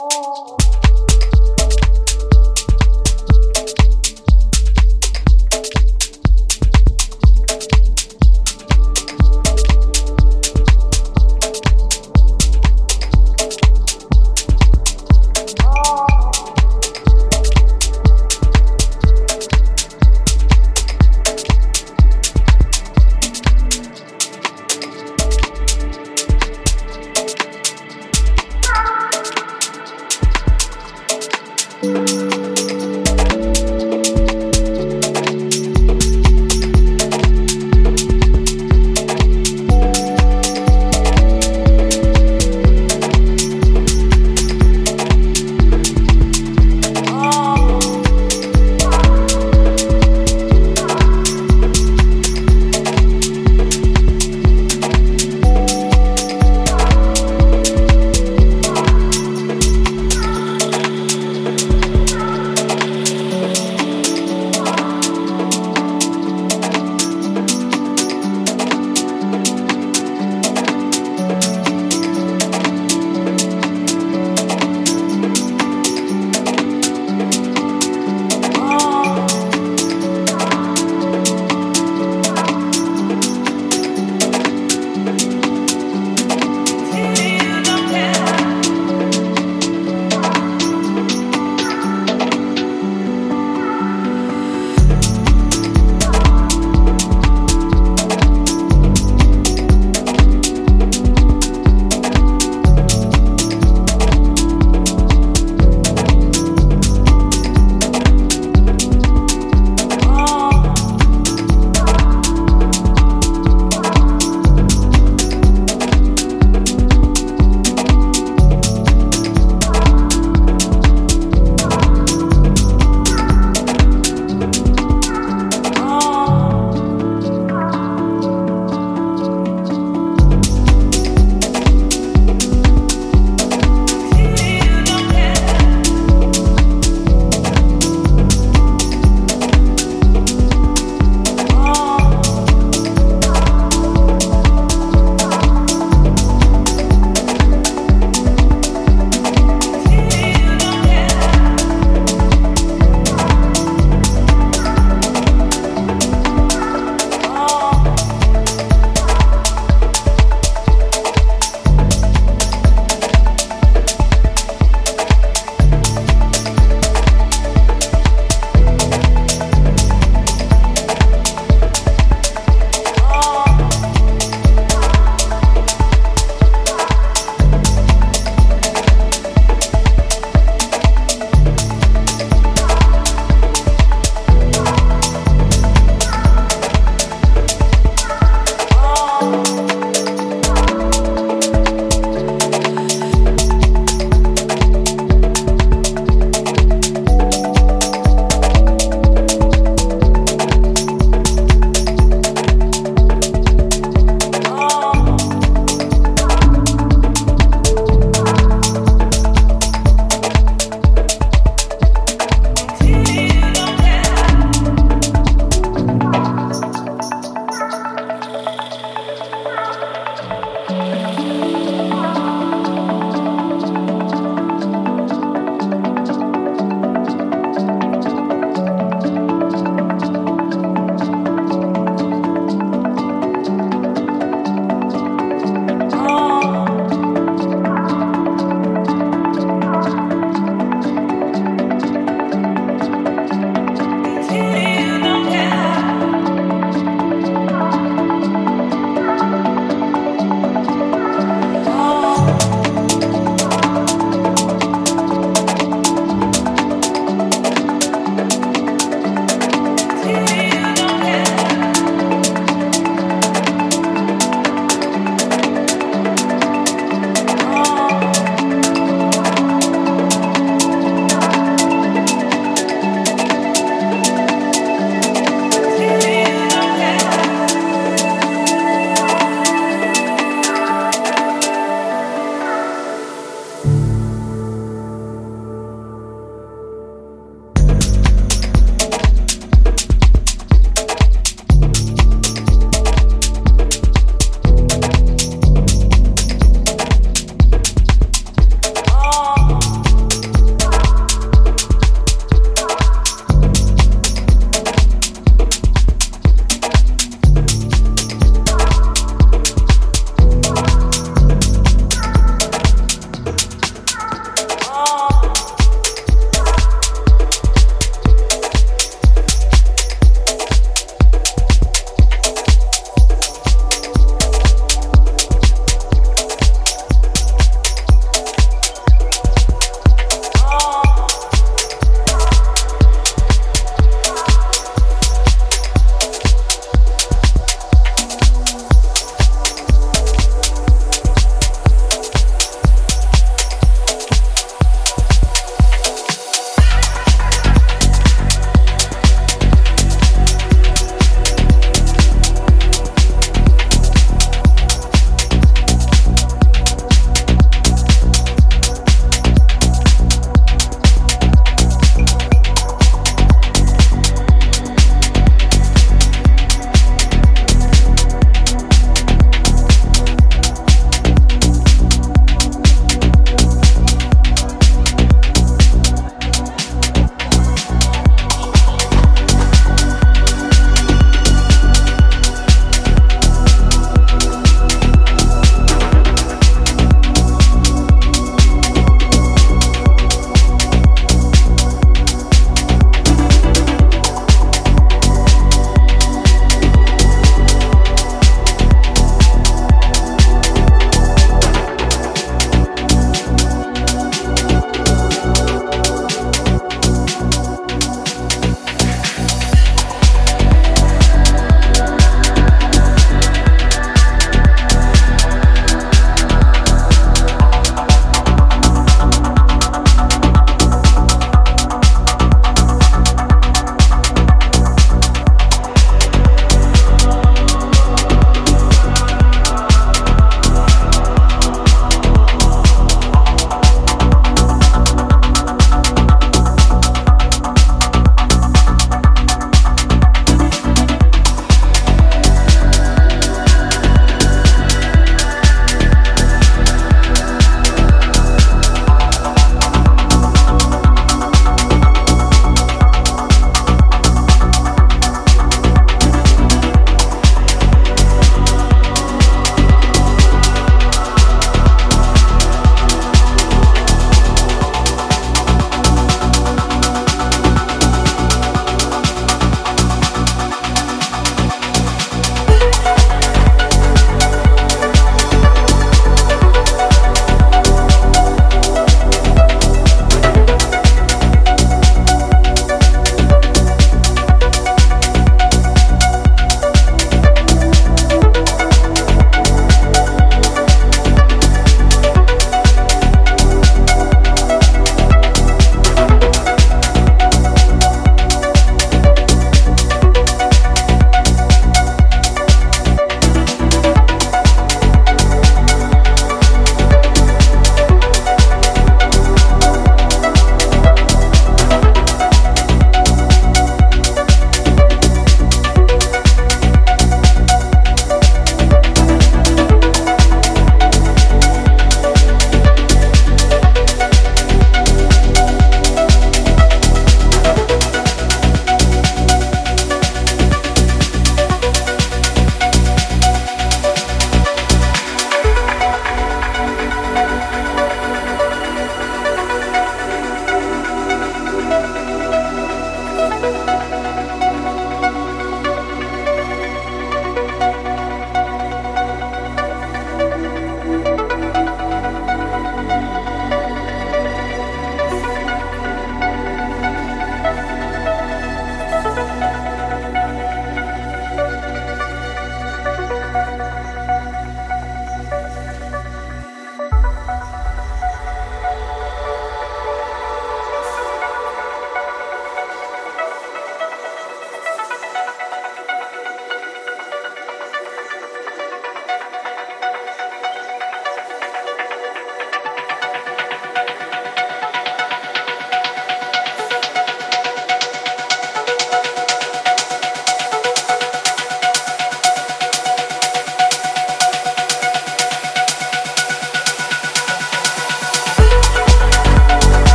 Thank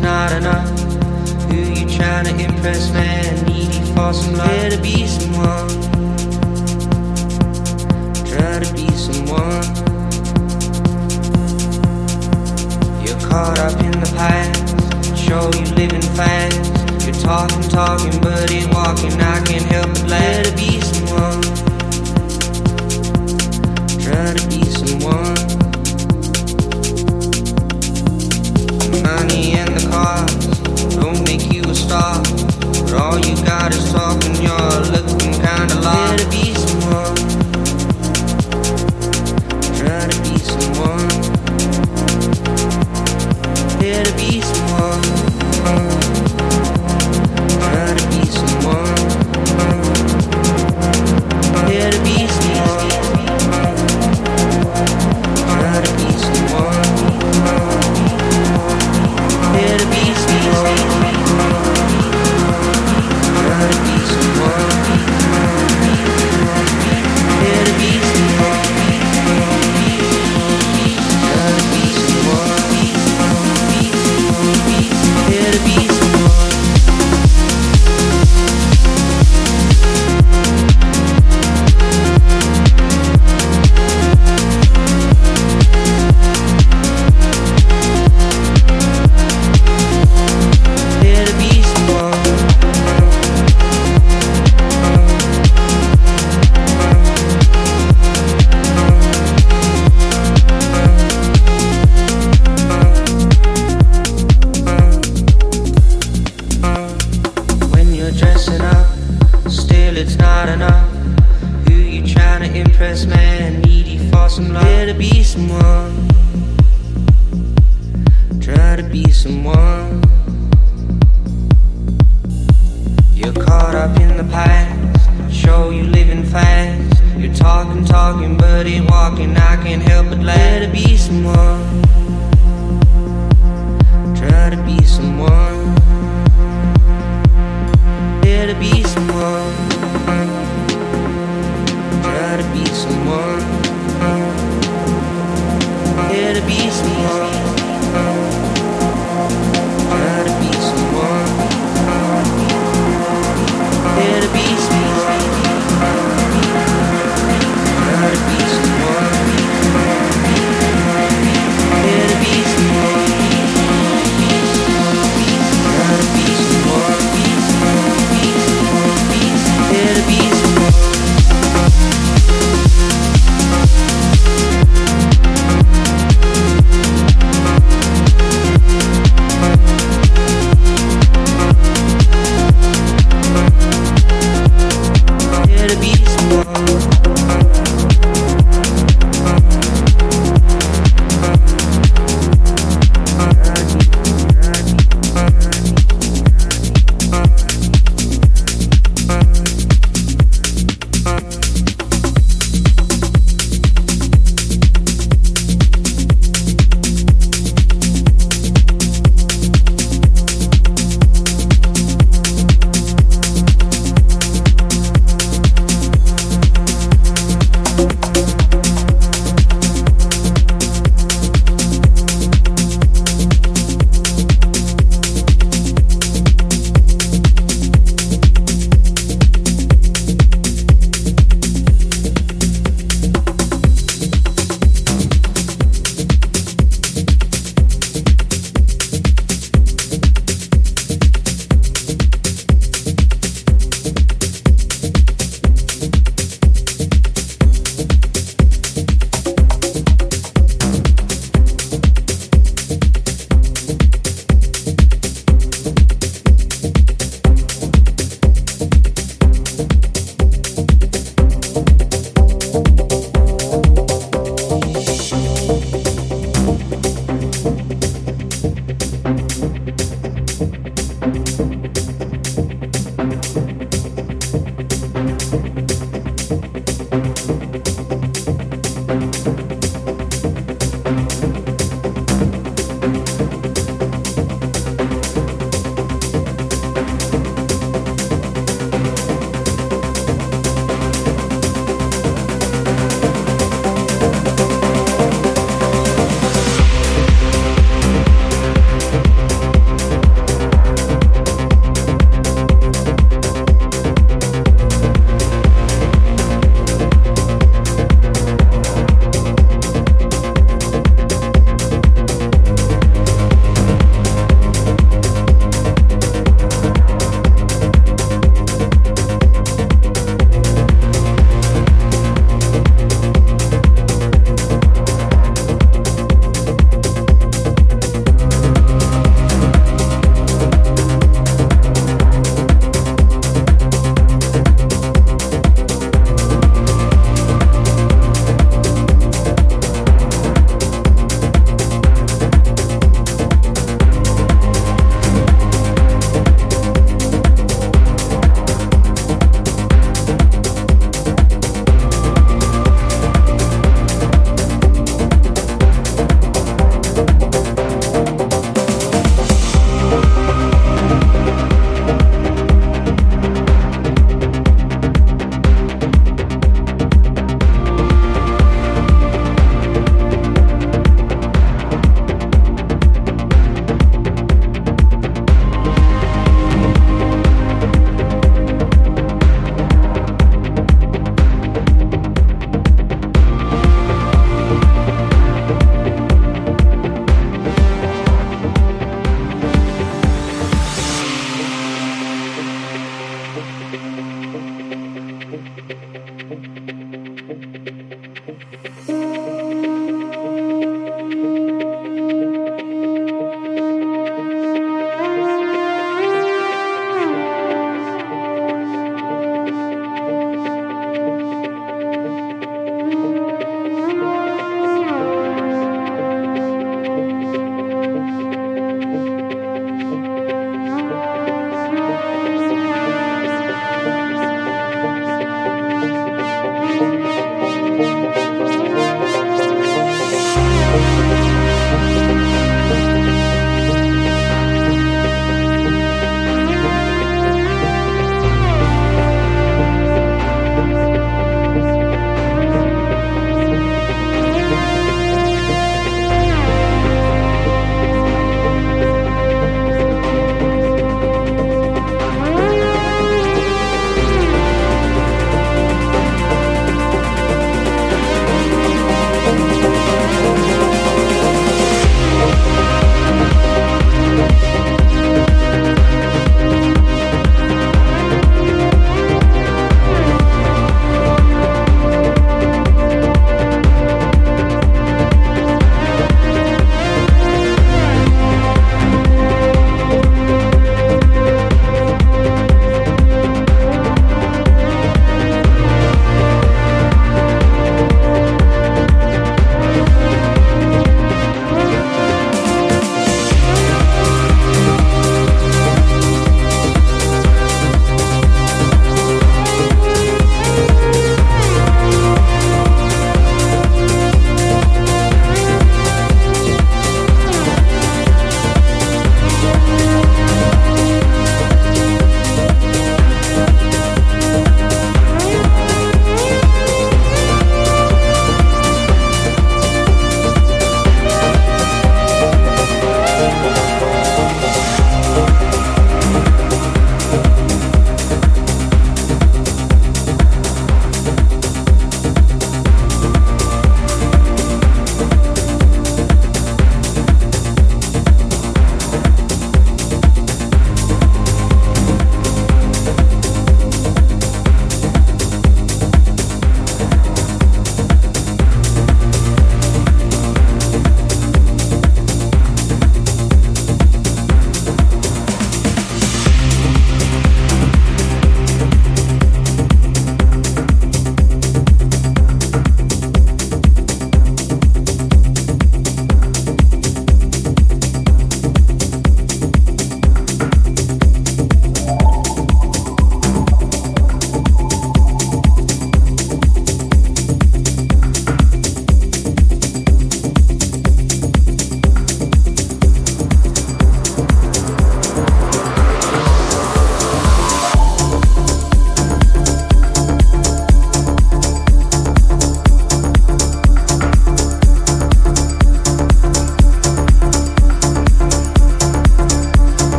not enough.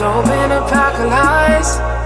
All been pack of lies.